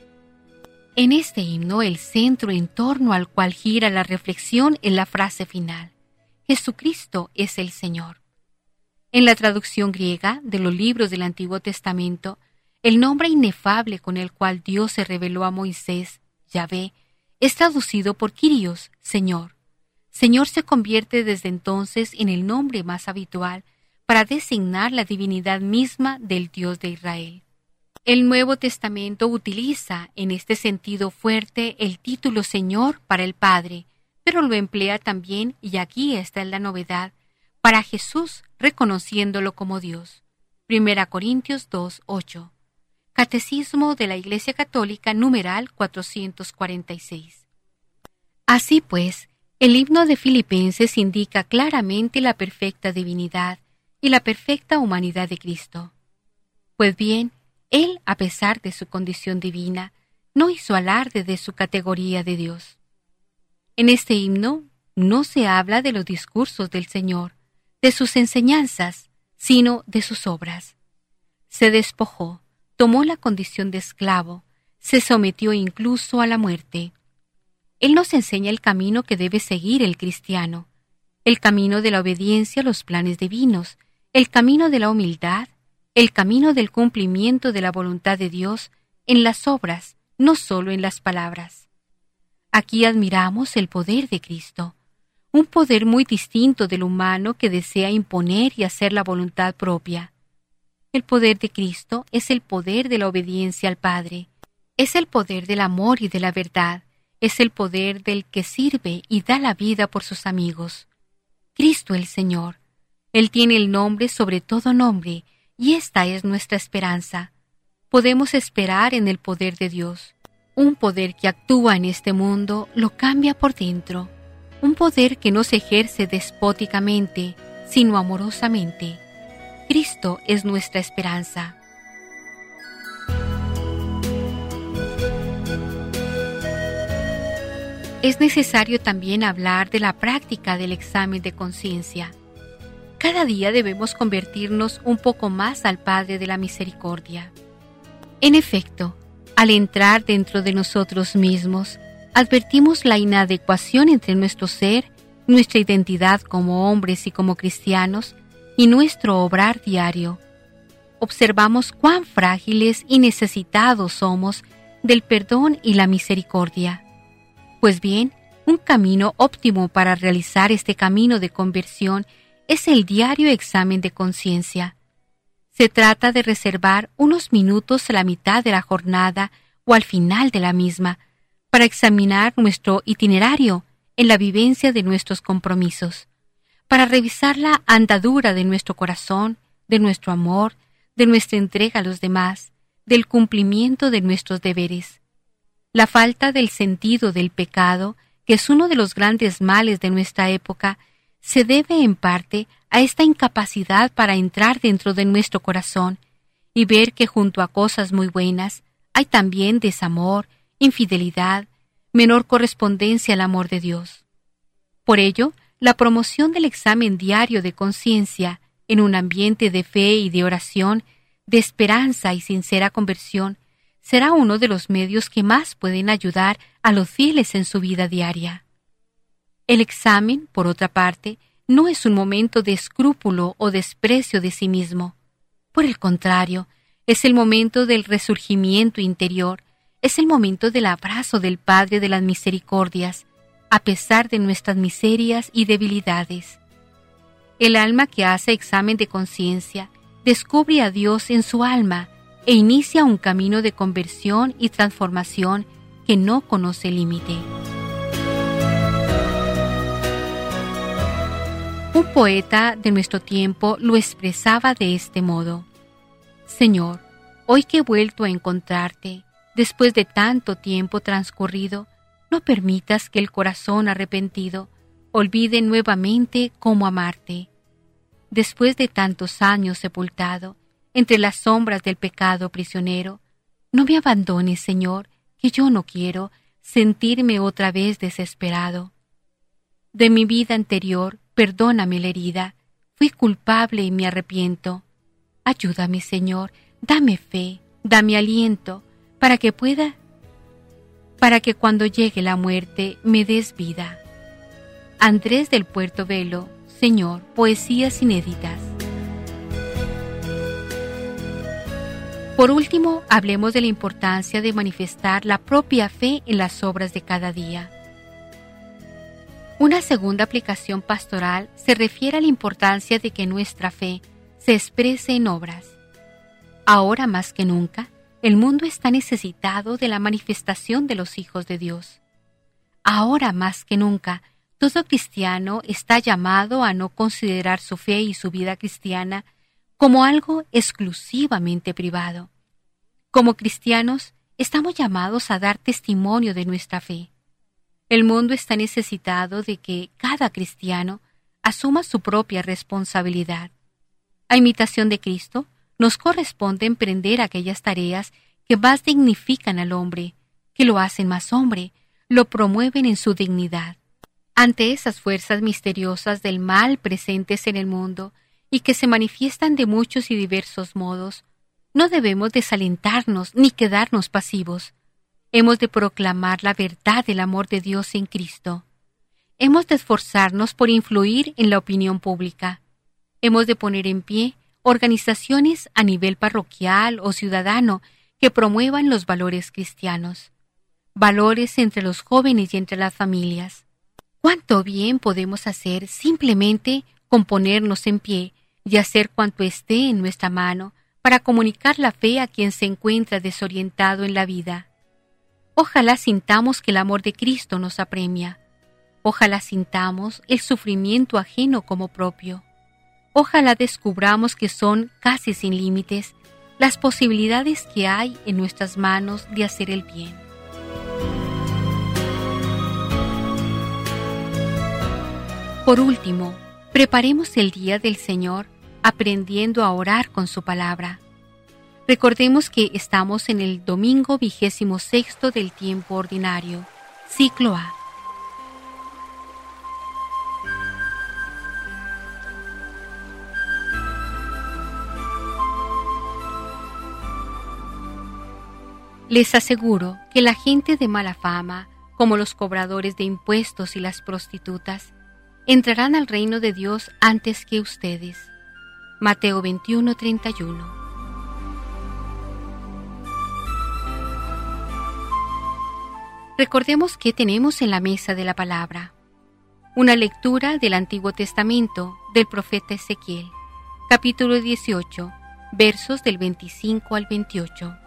En este himno el centro en torno al cual gira la reflexión es la frase final. Jesucristo es el Señor. En la traducción griega de los libros del Antiguo Testamento, el nombre inefable con el cual Dios se reveló a Moisés, Yahvé, es traducido por Kyrios, Señor. Señor se convierte desde entonces en el nombre más habitual para designar la divinidad misma del Dios de Israel. El Nuevo Testamento utiliza en este sentido fuerte el título Señor para el Padre, pero lo emplea también, y aquí está la novedad, para Jesús reconociéndolo como Dios. 1 Corintios 2, 8. Catecismo de la Iglesia Católica numeral 446. Así pues, el himno de Filipenses indica claramente la perfecta divinidad y la perfecta humanidad de Cristo. Pues bien, Él, a pesar de su condición divina, no hizo alarde de su categoría de Dios. En este himno no se habla de los discursos del Señor, de sus enseñanzas, sino de sus obras. Se despojó, tomó la condición de esclavo, se sometió incluso a la muerte. Él nos enseña el camino que debe seguir el cristiano, el camino de la obediencia a los planes divinos, el camino de la humildad, el camino del cumplimiento de la voluntad de Dios en las obras, no solo en las palabras. Aquí admiramos el poder de Cristo, un poder muy distinto del humano que desea imponer y hacer la voluntad propia. El poder de Cristo es el poder de la obediencia al Padre, es el poder del amor y de la verdad, es el poder del que sirve y da la vida por sus amigos. Cristo el Señor, él tiene el nombre sobre todo nombre, y esta es nuestra esperanza. Podemos esperar en el poder de Dios. Un poder que actúa en este mundo lo cambia por dentro. Un poder que no se ejerce despóticamente, sino amorosamente. Cristo es nuestra esperanza. Es necesario también hablar de la práctica del examen de conciencia. Cada día debemos convertirnos un poco más al Padre de la Misericordia. En efecto, al entrar dentro de nosotros mismos, advertimos la inadecuación entre nuestro ser, nuestra identidad como hombres y como cristianos, y nuestro obrar diario. Observamos cuán frágiles y necesitados somos del perdón y la misericordia. Pues bien, un camino óptimo para realizar este camino de conversión es el diario examen de conciencia. Se trata de reservar unos minutos a la mitad de la jornada o al final de la misma para examinar nuestro itinerario en la vivencia de nuestros compromisos, para revisar la andadura de nuestro corazón, de nuestro amor, de nuestra entrega a los demás, del cumplimiento de nuestros deberes. La falta del sentido del pecado, que es uno de los grandes males de nuestra época, se debe en parte a esta incapacidad para entrar dentro de nuestro corazón y ver que junto a cosas muy buenas hay también desamor, infidelidad, menor correspondencia al amor de Dios. Por ello, la promoción del examen diario de conciencia en un ambiente de fe y de oración, de esperanza y sincera conversión, será uno de los medios que más pueden ayudar a los fieles en su vida diaria. El examen, por otra parte, no es un momento de escrúpulo o desprecio de sí mismo. Por el contrario, es el momento del resurgimiento interior, es el momento del abrazo del Padre de las Misericordias, a pesar de nuestras miserias y debilidades. El alma que hace examen de conciencia descubre a Dios en su alma e inicia un camino de conversión y transformación que no conoce límite. Un poeta de nuestro tiempo lo expresaba de este modo. Señor, hoy que he vuelto a encontrarte, después de tanto tiempo transcurrido, no permitas que el corazón arrepentido olvide nuevamente cómo amarte. Después de tantos años sepultado, entre las sombras del pecado prisionero, no me abandones, Señor, que yo no quiero sentirme otra vez desesperado. De mi vida anterior, perdóname la herida, fui culpable y me arrepiento. Ayúdame, Señor, dame fe, dame aliento, para que pueda, para que cuando llegue la muerte me des vida. Andrés del Puerto Velo, Señor, poesías inéditas. Por último, hablemos de la importancia de manifestar la propia fe en las obras de cada día. Una segunda aplicación pastoral se refiere a la importancia de que nuestra fe se exprese en obras. Ahora más que nunca, el mundo está necesitado de la manifestación de los hijos de Dios. Ahora más que nunca, todo cristiano está llamado a no considerar su fe y su vida cristiana como algo exclusivamente privado. Como cristianos, estamos llamados a dar testimonio de nuestra fe. El mundo está necesitado de que cada cristiano asuma su propia responsabilidad. A imitación de Cristo, nos corresponde emprender aquellas tareas que más dignifican al hombre, que lo hacen más hombre, lo promueven en su dignidad. Ante esas fuerzas misteriosas del mal presentes en el mundo, y que se manifiestan de muchos y diversos modos, no debemos desalentarnos ni quedarnos pasivos. Hemos de proclamar la verdad del amor de Dios en Cristo. Hemos de esforzarnos por influir en la opinión pública. Hemos de poner en pie organizaciones a nivel parroquial o ciudadano que promuevan los valores cristianos, valores entre los jóvenes y entre las familias. ¿Cuánto bien podemos hacer simplemente con ponernos en pie y hacer cuanto esté en nuestra mano para comunicar la fe a quien se encuentra desorientado en la vida. Ojalá sintamos que el amor de Cristo nos apremia. Ojalá sintamos el sufrimiento ajeno como propio. Ojalá descubramos que son casi sin límites las posibilidades que hay en nuestras manos de hacer el bien. Por último, preparemos el día del Señor aprendiendo a orar con su palabra. Recordemos que estamos en el domingo vigésimo sexto del tiempo ordinario, ciclo A. Les aseguro que la gente de mala fama, como los cobradores de impuestos y las prostitutas, entrarán al reino de Dios antes que ustedes. Mateo 21:31. Recordemos que tenemos en la mesa de la palabra una lectura del Antiguo Testamento del profeta Ezequiel, capítulo 18, versos del 25 al 28.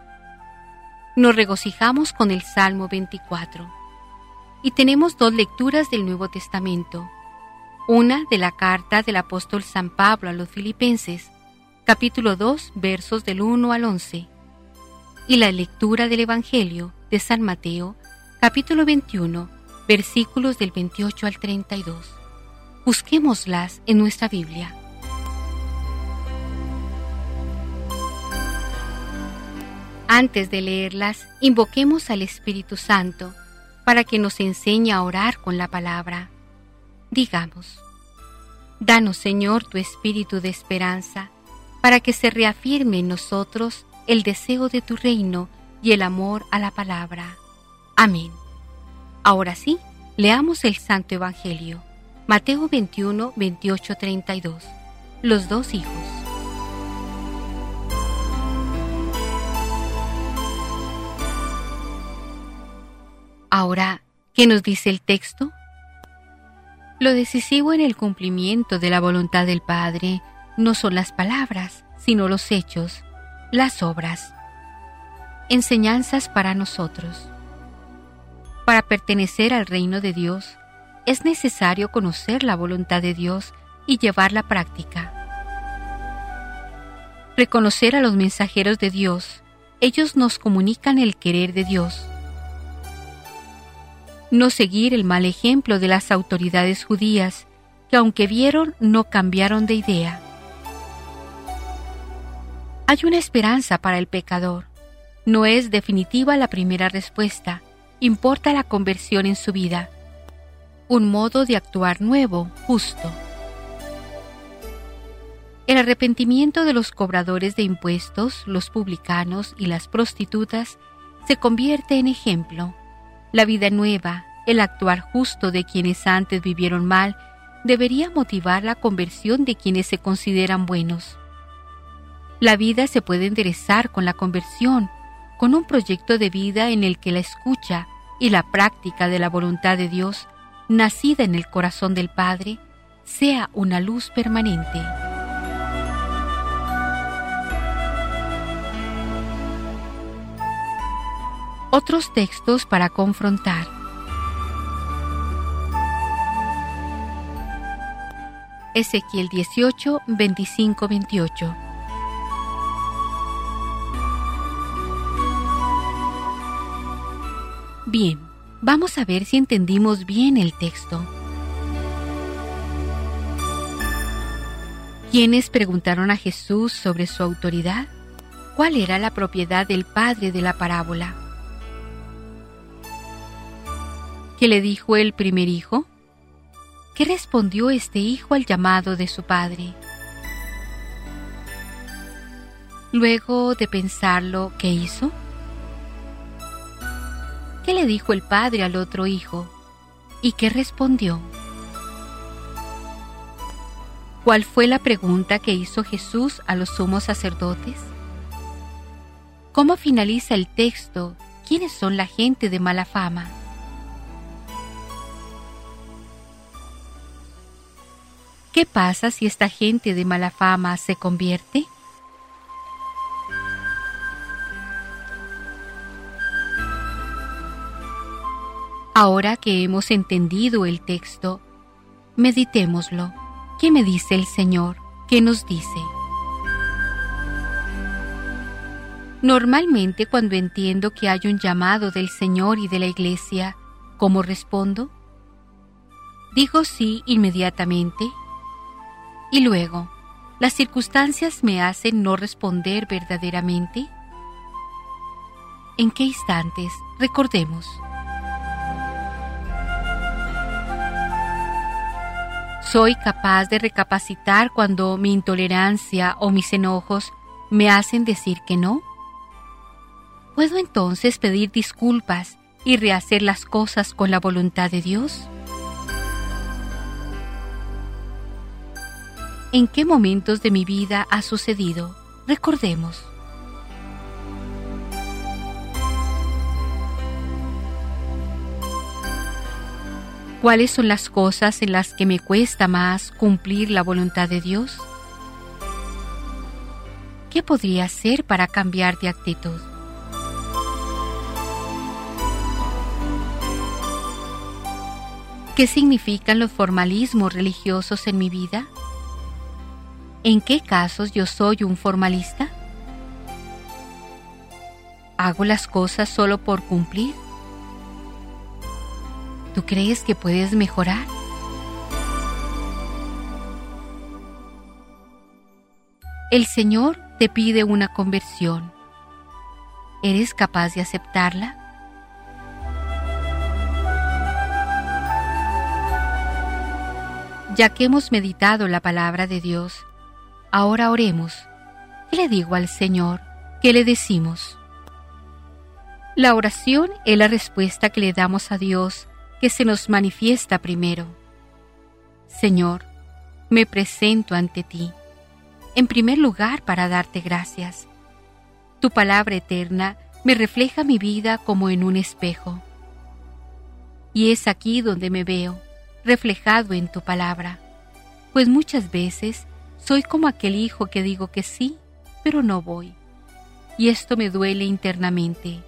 Nos regocijamos con el Salmo 24 y tenemos dos lecturas del Nuevo Testamento una de la carta del apóstol San Pablo a los Filipenses, capítulo 2, versos del 1 al 11, y la lectura del Evangelio de San Mateo, capítulo 21, versículos del 28 al 32. Busquémoslas en nuestra Biblia. Antes de leerlas, invoquemos al Espíritu Santo para que nos enseñe a orar con la palabra. Digamos, Danos Señor tu espíritu de esperanza, para que se reafirme en nosotros el deseo de tu reino y el amor a la palabra. Amén. Ahora sí, leamos el Santo Evangelio. Mateo 21, 28, 32. Los dos hijos. Ahora, ¿qué nos dice el texto? Lo decisivo en el cumplimiento de la voluntad del Padre no son las palabras, sino los hechos, las obras. Enseñanzas para nosotros. Para pertenecer al reino de Dios, es necesario conocer la voluntad de Dios y llevarla a práctica. Reconocer a los mensajeros de Dios, ellos nos comunican el querer de Dios no seguir el mal ejemplo de las autoridades judías, que aunque vieron no cambiaron de idea. Hay una esperanza para el pecador. No es definitiva la primera respuesta, importa la conversión en su vida, un modo de actuar nuevo, justo. El arrepentimiento de los cobradores de impuestos, los publicanos y las prostitutas se convierte en ejemplo. La vida nueva, el actuar justo de quienes antes vivieron mal, debería motivar la conversión de quienes se consideran buenos. La vida se puede enderezar con la conversión, con un proyecto de vida en el que la escucha y la práctica de la voluntad de Dios, nacida en el corazón del Padre, sea una luz permanente. Otros textos para confrontar. Ezequiel 18, 25, 28. Bien, vamos a ver si entendimos bien el texto. ¿Quiénes preguntaron a Jesús sobre su autoridad? ¿Cuál era la propiedad del padre de la parábola? ¿Qué le dijo el primer hijo? ¿Qué respondió este hijo al llamado de su padre? Luego de pensarlo, ¿qué hizo? ¿Qué le dijo el padre al otro hijo? ¿Y qué respondió? ¿Cuál fue la pregunta que hizo Jesús a los sumos sacerdotes? ¿Cómo finaliza el texto? ¿Quiénes son la gente de mala fama? ¿Qué pasa si esta gente de mala fama se convierte? Ahora que hemos entendido el texto, meditémoslo. ¿Qué me dice el Señor? ¿Qué nos dice? Normalmente cuando entiendo que hay un llamado del Señor y de la Iglesia, ¿cómo respondo? ¿Digo sí inmediatamente? Y luego, ¿las circunstancias me hacen no responder verdaderamente? ¿En qué instantes? Recordemos. ¿Soy capaz de recapacitar cuando mi intolerancia o mis enojos me hacen decir que no? ¿Puedo entonces pedir disculpas y rehacer las cosas con la voluntad de Dios? En qué momentos de mi vida ha sucedido. Recordemos. ¿Cuáles son las cosas en las que me cuesta más cumplir la voluntad de Dios? ¿Qué podría hacer para cambiar de actitud? ¿Qué significan los formalismos religiosos en mi vida? ¿En qué casos yo soy un formalista? ¿Hago las cosas solo por cumplir? ¿Tú crees que puedes mejorar? El Señor te pide una conversión. ¿Eres capaz de aceptarla? Ya que hemos meditado la palabra de Dios, Ahora oremos. ¿Qué le digo al Señor? ¿Qué le decimos? La oración es la respuesta que le damos a Dios que se nos manifiesta primero. Señor, me presento ante ti, en primer lugar para darte gracias. Tu palabra eterna me refleja mi vida como en un espejo. Y es aquí donde me veo, reflejado en tu palabra, pues muchas veces soy como aquel hijo que digo que sí, pero no voy. Y esto me duele internamente.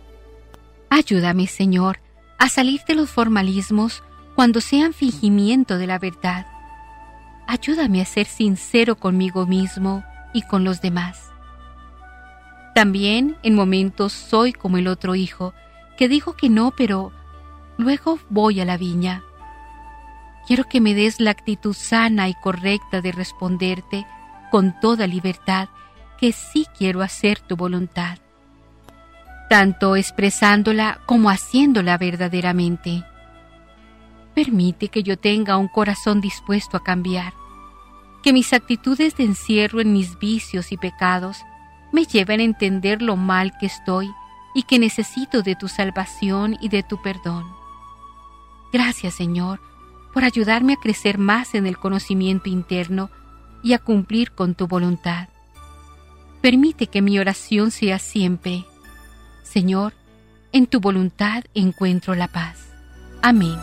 Ayúdame, Señor, a salir de los formalismos cuando sean fingimiento de la verdad. Ayúdame a ser sincero conmigo mismo y con los demás. También en momentos soy como el otro hijo, que dijo que no, pero luego voy a la viña quiero que me des la actitud sana y correcta de responderte con toda libertad que sí quiero hacer tu voluntad. tanto expresándola como haciéndola verdaderamente. Permite que yo tenga un corazón dispuesto a cambiar, que mis actitudes de encierro en mis vicios y pecados me lleven a entender lo mal que estoy y que necesito de tu salvación y de tu perdón. Gracias, Señor, por ayudarme a crecer más en el conocimiento interno y a cumplir con tu voluntad. Permite que mi oración sea siempre, Señor, en tu voluntad encuentro la paz. Amén.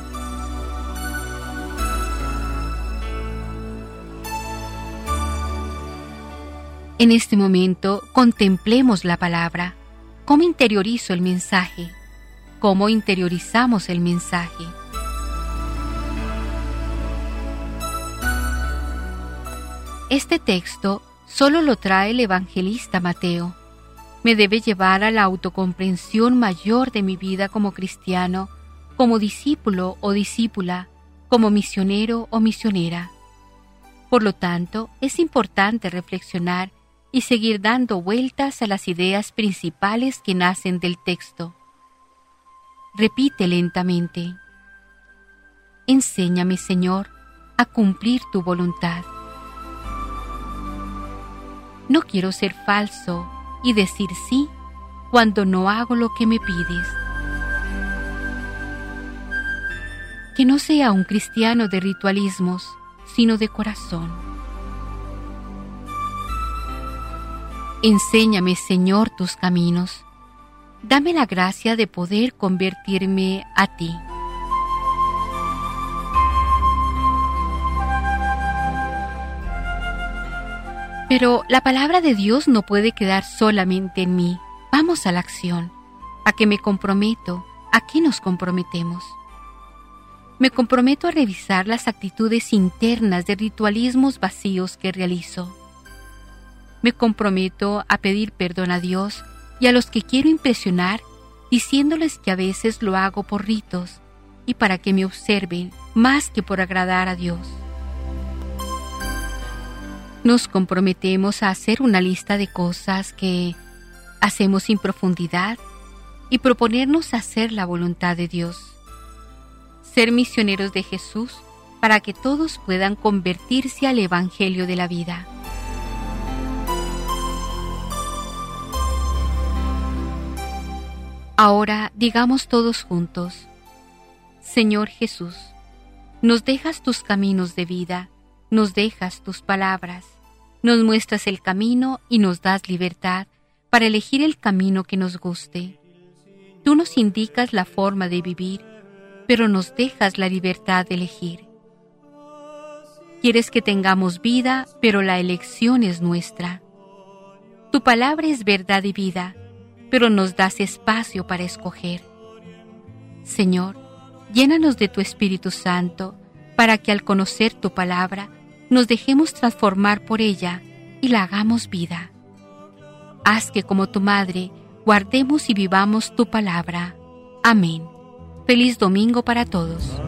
En este momento contemplemos la palabra, cómo interiorizo el mensaje, cómo interiorizamos el mensaje. Este texto solo lo trae el evangelista Mateo. Me debe llevar a la autocomprensión mayor de mi vida como cristiano, como discípulo o discípula, como misionero o misionera. Por lo tanto, es importante reflexionar y seguir dando vueltas a las ideas principales que nacen del texto. Repite lentamente. Enséñame, Señor, a cumplir tu voluntad. No quiero ser falso y decir sí cuando no hago lo que me pides. Que no sea un cristiano de ritualismos, sino de corazón. Enséñame, Señor, tus caminos. Dame la gracia de poder convertirme a ti. Pero la palabra de Dios no puede quedar solamente en mí. Vamos a la acción. ¿A qué me comprometo? ¿A qué nos comprometemos? Me comprometo a revisar las actitudes internas de ritualismos vacíos que realizo me comprometo a pedir perdón a Dios y a los que quiero impresionar, diciéndoles que a veces lo hago por ritos y para que me observen más que por agradar a Dios. Nos comprometemos a hacer una lista de cosas que hacemos sin profundidad y proponernos hacer la voluntad de Dios. Ser misioneros de Jesús para que todos puedan convertirse al Evangelio de la vida. Ahora digamos todos juntos, Señor Jesús, nos dejas tus caminos de vida, nos dejas tus palabras, nos muestras el camino y nos das libertad para elegir el camino que nos guste. Tú nos indicas la forma de vivir, pero nos dejas la libertad de elegir. Quieres que tengamos vida, pero la elección es nuestra. Tu palabra es verdad y vida pero nos das espacio para escoger. Señor, llénanos de tu Espíritu Santo para que al conocer tu palabra nos dejemos transformar por ella y la hagamos vida. Haz que como tu madre guardemos y vivamos tu palabra. Amén. Feliz domingo para todos.